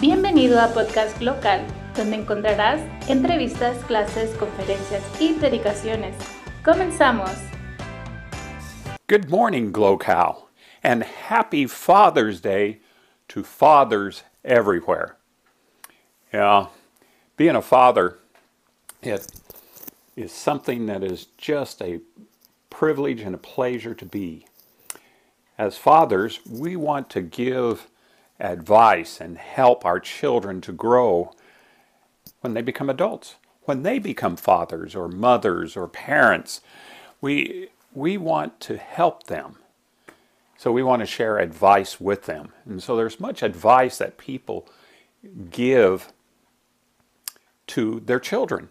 Bienvenido a Podcast Local, donde encontrarás entrevistas, clases, conferencias y predicaciones. Comenzamos. Good morning, Glocal, and happy Father's Day to fathers everywhere. Yeah, being a father, it is something that is just a privilege and a pleasure to be. As fathers, we want to give advice and help our children to grow when they become adults. When they become fathers or mothers or parents, we, we want to help them. So we want to share advice with them. And so there's much advice that people give to their children.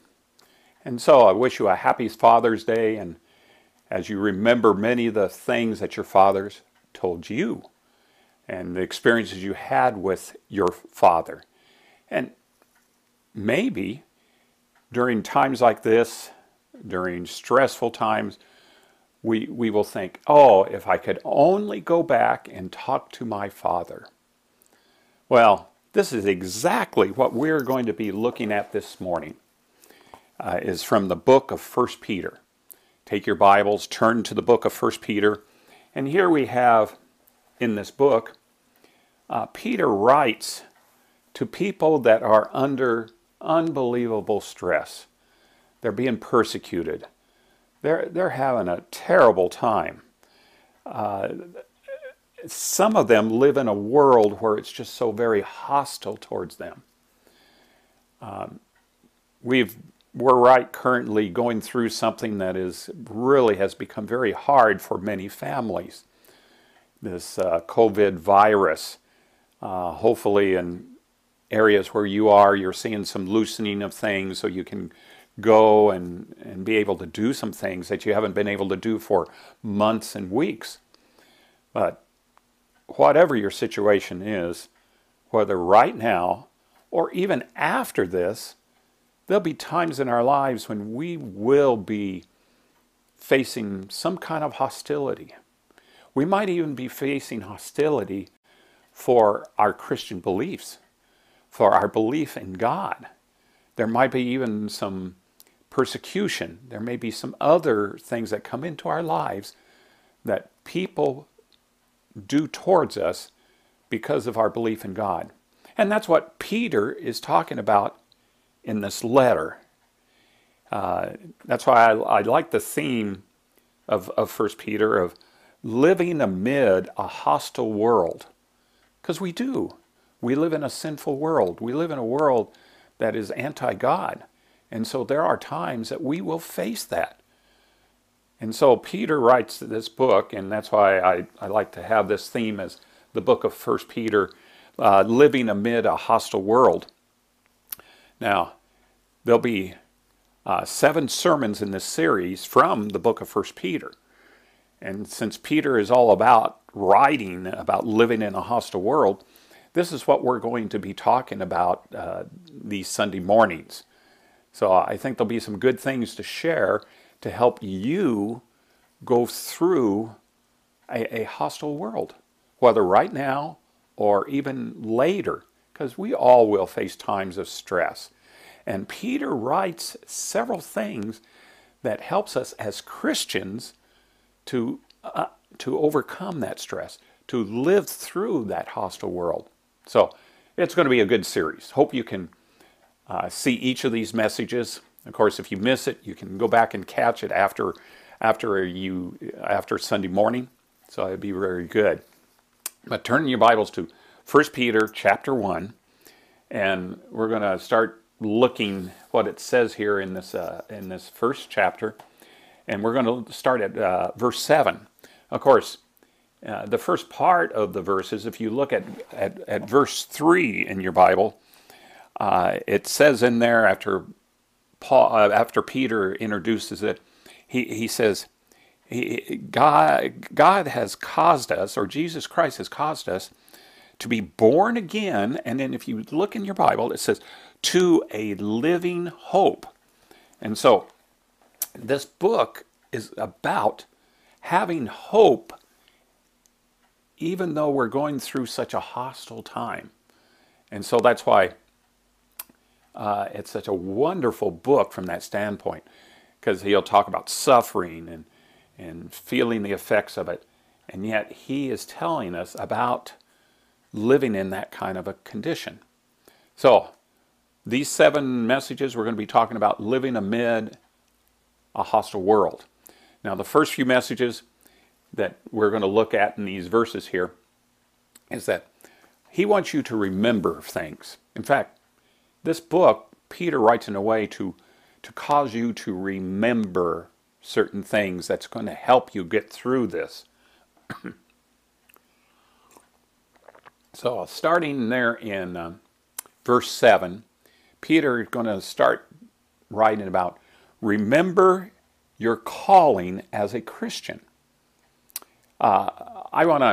And so I wish you a happy Father's Day and as you remember many of the things that your fathers told you and the experiences you had with your father. And maybe during times like this, during stressful times, we, we will think, oh, if I could only go back and talk to my father. Well, this is exactly what we're going to be looking at this morning. Uh, is from the book of First Peter. Take your Bibles, turn to the book of First Peter, and here we have in this book, uh, Peter writes to people that are under unbelievable stress. They're being persecuted. They're, they're having a terrible time. Uh, some of them live in a world where it's just so very hostile towards them. Um, we've we're right currently going through something that is really has become very hard for many families this uh, COVID virus. Uh, hopefully, in areas where you are, you're seeing some loosening of things so you can go and, and be able to do some things that you haven't been able to do for months and weeks. But whatever your situation is, whether right now or even after this, there'll be times in our lives when we will be facing some kind of hostility. We might even be facing hostility for our Christian beliefs, for our belief in God. There might be even some persecution. There may be some other things that come into our lives that people do towards us because of our belief in God. And that's what Peter is talking about in this letter. Uh, that's why I, I like the theme of, of 1 Peter of living amid a hostile world. Because we do. We live in a sinful world. We live in a world that is anti God. And so there are times that we will face that. And so Peter writes this book, and that's why I, I like to have this theme as the book of First Peter, uh, living amid a hostile world. Now, there'll be uh, seven sermons in this series from the book of First Peter. And since Peter is all about writing about living in a hostile world, this is what we're going to be talking about uh, these Sunday mornings. So I think there'll be some good things to share to help you go through a, a hostile world, whether right now or even later, because we all will face times of stress. And Peter writes several things that helps us as Christians to, uh, to overcome that stress, to live through that hostile world. So it's going to be a good series. Hope you can uh, see each of these messages. Of course, if you miss it, you can go back and catch it after after you after Sunday morning. So it'd be very good. But turn your Bibles to 1 Peter chapter 1, and we're going to start looking what it says here in this uh, in this first chapter and we're going to start at uh, verse 7. Of course, uh, the first part of the verses, if you look at, at, at verse 3 in your Bible, uh, it says in there after Paul, uh, after Peter introduces it, he, he says, he, God, God has caused us, or Jesus Christ has caused us, to be born again. And then if you look in your Bible, it says, to a living hope. And so this book is about having hope even though we're going through such a hostile time. And so that's why uh, it's such a wonderful book from that standpoint, because he'll talk about suffering and, and feeling the effects of it. And yet he is telling us about living in that kind of a condition. So, these seven messages, we're going to be talking about living amid a hostile world. Now, the first few messages that we're going to look at in these verses here is that he wants you to remember things. In fact, this book, Peter writes in a way to, to cause you to remember certain things that's going to help you get through this. so, starting there in um, verse 7, Peter is going to start writing about remember your calling as a Christian. Uh, I want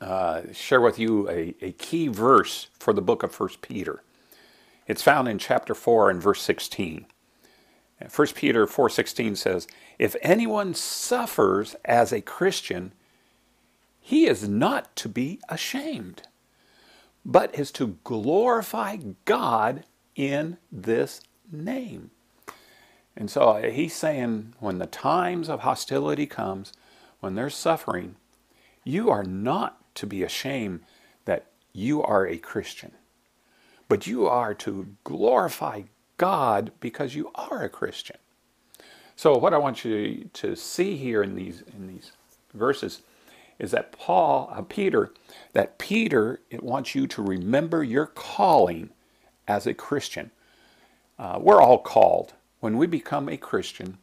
to uh, share with you a, a key verse for the book of 1 Peter. It's found in chapter 4 and verse 16. 1 Peter 4:16 says, "If anyone suffers as a Christian, he is not to be ashamed, but is to glorify God in this name." And so he's saying when the times of hostility comes, when there's suffering, you are not to be ashamed that you are a Christian, but you are to glorify God because you are a Christian. So what I want you to see here in these in these verses is that Paul, uh, Peter, that Peter it wants you to remember your calling as a Christian. Uh, we're all called. When we become a Christian,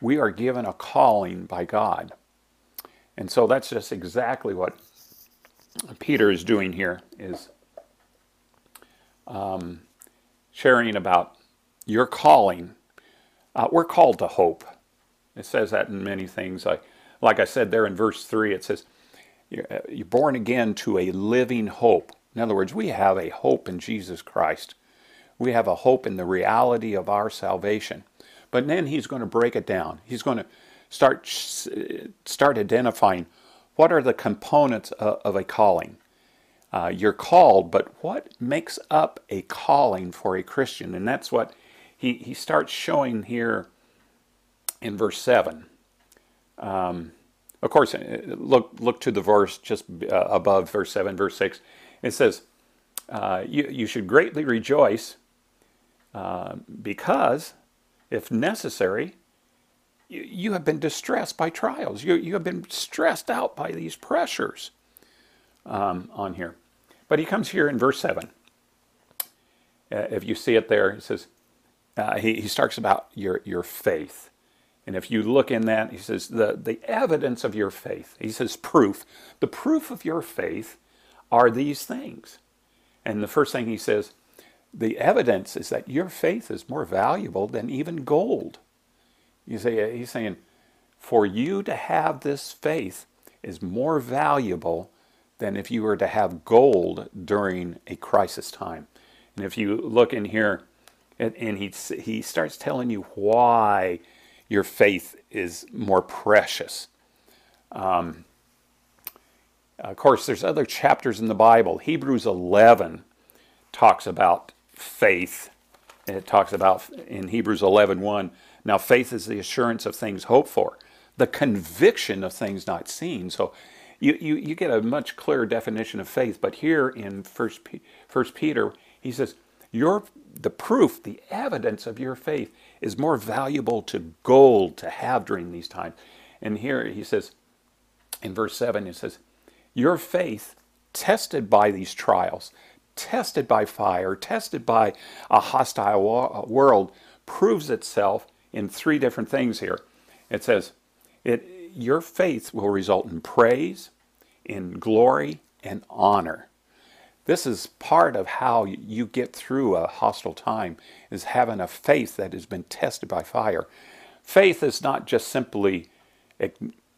we are given a calling by God. And so that's just exactly what Peter is doing here is um, sharing about your calling. Uh, we're called to hope. It says that in many things. I, like I said there in verse 3, it says, uh, You're born again to a living hope. In other words, we have a hope in Jesus Christ. We have a hope in the reality of our salvation. But then he's going to break it down. He's going to start start identifying what are the components of, a calling. Uh, you're called, but what makes up a calling for a Christian? And that's what he, he starts showing here in verse 7. Um, of course, uh, look, look to the verse just uh, above verse 7, verse 6. It says, uh, you, you should greatly rejoice uh, because, if necessary, you, you have been distressed by trials. You, you have been stressed out by these pressures um, on here. But he comes here in verse 7. Uh, if you see it there, it says, uh, he, he starts about your, your faith. And if you look in that, he says, the, the evidence of your faith. He says, proof. The proof of your faith are these things. And the first thing he says, the evidence is that your faith is more valuable than even gold. You say, he's saying, for you to have this faith is more valuable than if you were to have gold during a crisis time. And if you look in here, and, and he, he starts telling you why your faith is more precious. Um, of course, there's other chapters in the Bible. Hebrews 11 talks about faith. It talks about in Hebrews 11 1, now faith is the assurance of things hoped for, the conviction of things not seen. So you, you, you get a much clearer definition of faith. But here in First, First Peter, he says, your, the proof, the evidence of your faith is more valuable to gold to have during these times. And here he says, in verse 7, it says, Your faith, tested by these trials, tested by fire, tested by a hostile uh, world, proves itself in three different things here. It says, it, Your faith will result in praise, in glory, and honor. This is part of how you get through a hostile time, is having a faith that has been tested by fire. Faith is not just simply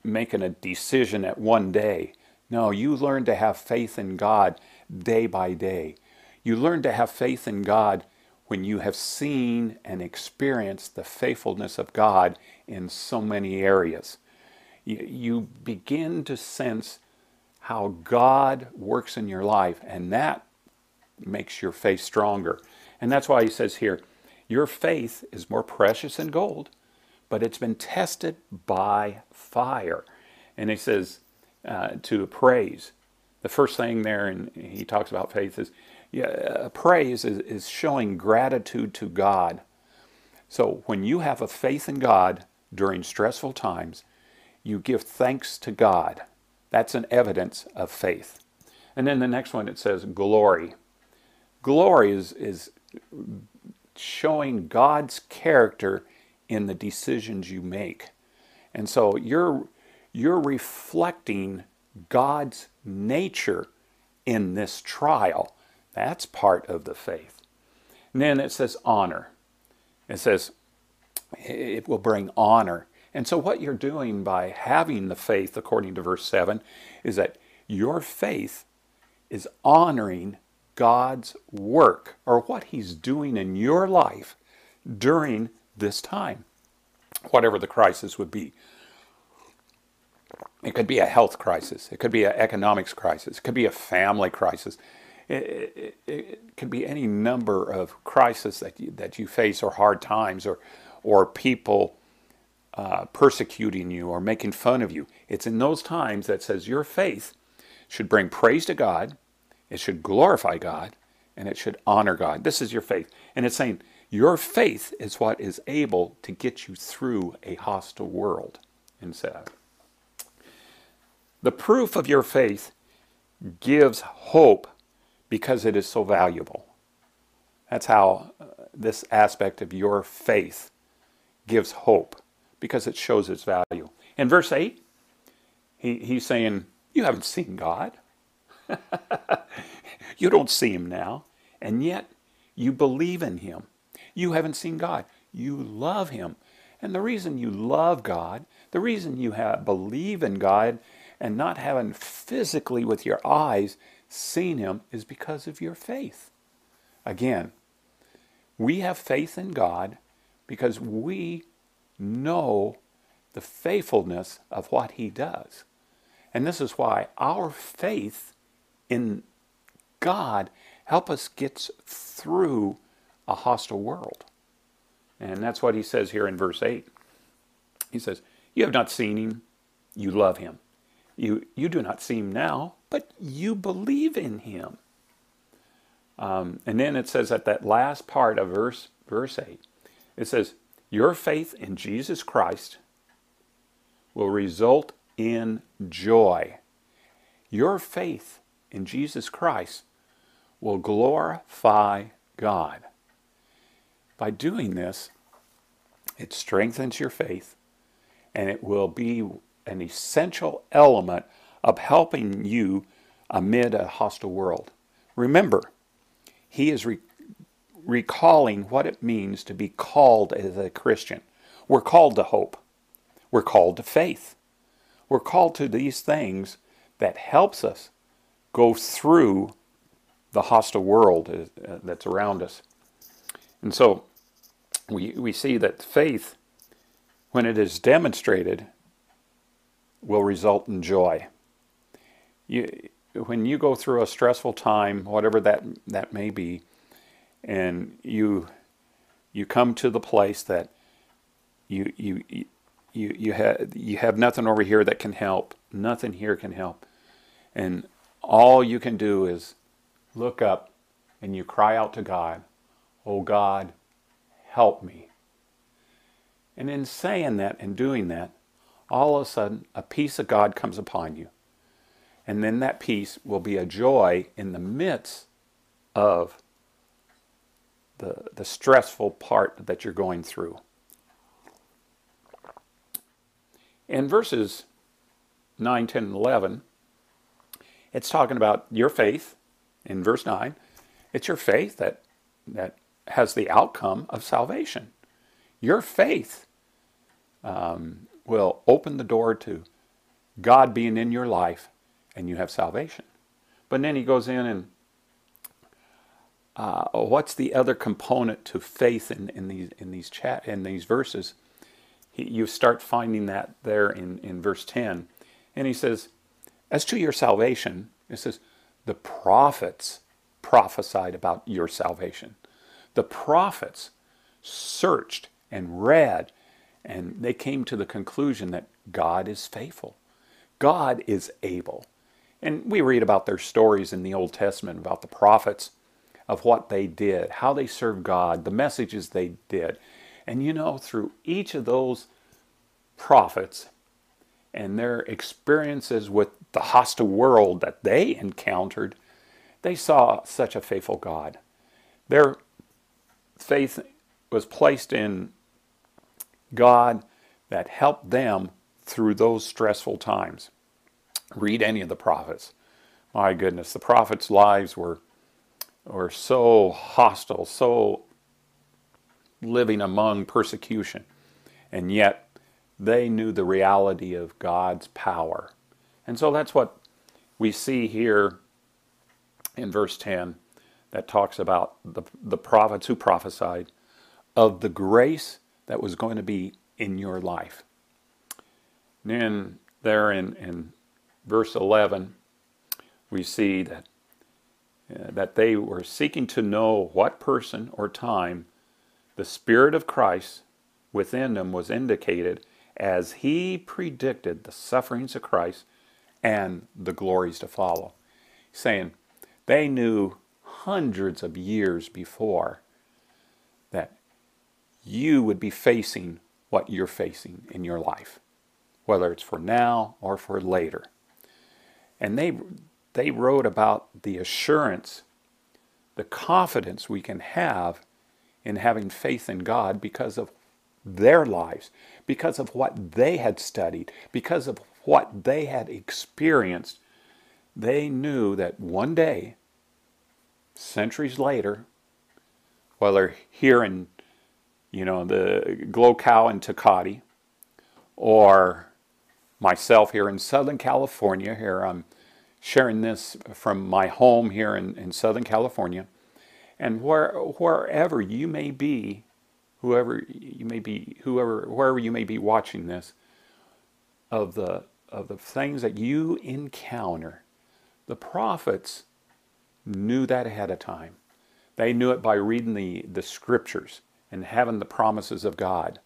making a decision at one day. No, you learn to have faith in God day by day. You learn to have faith in God when you have seen and experienced the faithfulness of God in so many areas. You, begin to sense how God works in your life, and that makes your faith stronger. And that's why he says here, your faith is more precious than gold, but it's been tested by fire. And he says uh, to praise. The first thing there, and he talks about faith, is yeah, praise is, is showing gratitude to God. So when you have a faith in God during stressful times, you give thanks to God. That's an evidence of faith. And then the next one it says glory. Glory is, is showing God's character in the decisions you make. And so you're, you're reflecting God's nature in this trial. That's part of the faith. And then it says honor. It says it will bring honor. And so, what you're doing by having the faith, according to verse 7, is that your faith is honoring God's work or what He's doing in your life during this time, whatever the crisis would be. It could be a health crisis, it could be an economics crisis, it could be a family crisis. It, it, it could be any number of crises that you, that you face, or hard times, or or people uh, persecuting you or making fun of you. It's in those times that says your faith should bring praise to God, it should glorify God, and it should honor God. This is your faith. And it's saying your faith is what is able to get you through a hostile world. Instead, the proof of your faith gives hope because it is so valuable. That's how uh, this aspect of your faith gives hope because it shows its value. In verse 8, he, he's saying, You haven't seen God. you don't see him now, and yet you believe in him. You haven't seen God. You love him. And the reason you love God, the reason you have, believe in God and not having physically with your eyes seen him is because of your faith. Again, we have faith in God because we know the faithfulness of what he does. And this is why our faith in God help us get through a hostile world. And that's what he says here in verse 8. He says, You have not seen him, you love him. You, you do not see him now, but you believe in him. Um, and then it says at that last part of verse, verse 8, it says, Your faith in Jesus Christ will result in joy. Your faith in Jesus Christ will glorify God. By doing this, it strengthens your faith and it will be an essential element of helping you amid a hostile world. Remember, he is re- recalling what it means to be called as a Christian. We're called to hope. We're called to faith. We're called to these things that helps us go through the hostile world uh, that's around us. And so we, we see that faith, when it is demonstrated, will result in joy. You, when you go through a stressful time, whatever that, that may be, and you, you come to the place that you, you, you, you, have, you have nothing over here that can help, nothing here can help. And all you can do is look up and you cry out to God, Oh God, help me. And in saying that and doing that, all of a sudden a peace of God comes upon you. And then that peace will be a joy in the midst of the, the stressful part that you're going through. In verses 9, 10, and 11, it's talking about your faith in verse 9. It's your faith that, that has the outcome of salvation. Your faith um, will open the door to God being in your life and you have salvation. But then he goes in and uh, what's the other component to faith in, in these in these chat in these verses? He, you start finding that there in, in verse 10. And he says, As to your salvation, it says, the prophets prophesied about your salvation. The prophets searched and read, and they came to the conclusion that God is faithful. God is able. And we read about their stories in the Old Testament about the prophets of what they did, how they served God, the messages they did. And you know, through each of those prophets and their experiences with the hostile world that they encountered, they saw such a faithful God. Their faith was placed in God that helped them through those stressful times. Read any of the prophets. My goodness, the prophets' lives were, were so hostile, so living among persecution. And yet, they knew the reality of God's power. And so that's what we see here in verse 10 that talks about the, the prophets who prophesied of the grace that was going to be in your life. And then there in, in verse 11, we see that, uh, that they were seeking to know what person or time the Spirit of Christ within them was indicated as he predicted the sufferings of Christ and the glories to follow. Saying they knew hundreds of years before you would be facing what you're facing in your life, whether it's for now or for later. And they, they wrote about the assurance, the confidence we can have in having faith in God because of their lives, because of what they had studied, because of what they had experienced. They knew that one day, centuries later, whether here in, you know, the Glocal in Tecate, or myself here in Southern California, here. I'm sharing this from my home here in, in Southern California, and where, wherever you may be, whoever you may be, whoever, wherever you may be watching this, of the, of the things that you encounter, the prophets knew that ahead of time. They knew it by reading the, the scriptures and having the promises of God.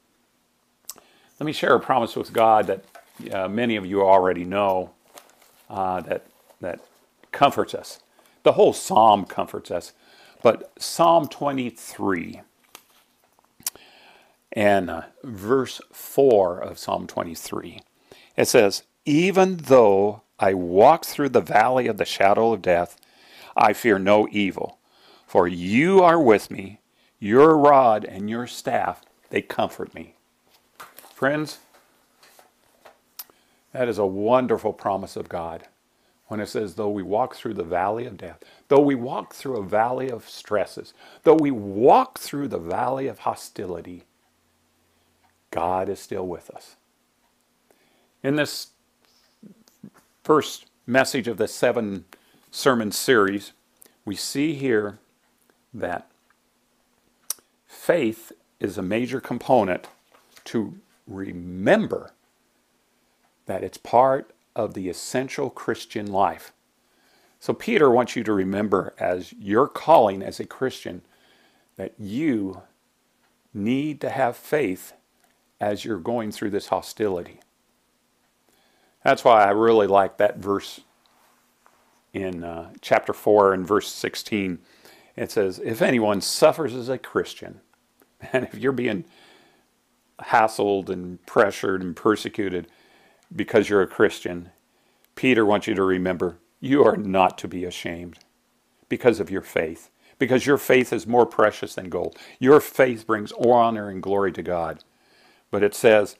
Let me share a promise with God that uh, many of you already know uh, that, that comforts us. The whole psalm comforts us. But Psalm 23 and uh, verse 4 of Psalm 23, it says, Even though I walk through the valley of the shadow of death, I fear no evil, for you are with me. Your rod and your staff, they comfort me. Friends, that is a wonderful promise of God when it says, though we walk through the valley of death, though we walk through a valley of stresses, though we walk through the valley of hostility, God is still with us. In this first message of the seven sermon series, we see here that faith is a major component to remember that it's part of the essential Christian life. So, Peter wants you to remember as your calling as a Christian that you need to have faith as you're going through this hostility. That's why I really like that verse in uh, chapter 4 and verse 16. It says, If anyone suffers as a Christian, and if you're being hassled and pressured and persecuted because you're a Christian, Peter wants you to remember you are not to be ashamed because of your faith, because your faith is more precious than gold. Your faith brings honor and glory to God. But it says,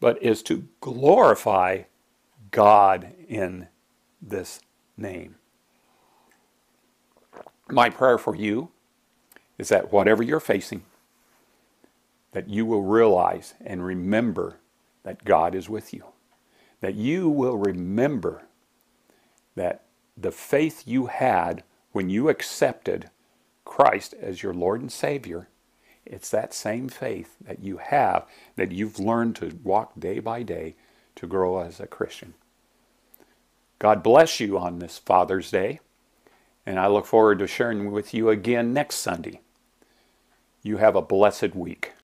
but is to glorify God in this name. My prayer for you is that whatever you're facing, that you will realize and remember that God is with you. That you will remember that the faith you had when you accepted Christ as your Lord and Savior, it's that same faith that you have that you've learned to walk day by day to grow as a Christian. God bless you on this Father's Day. And I look forward to sharing with you again next Sunday. You have a blessed week.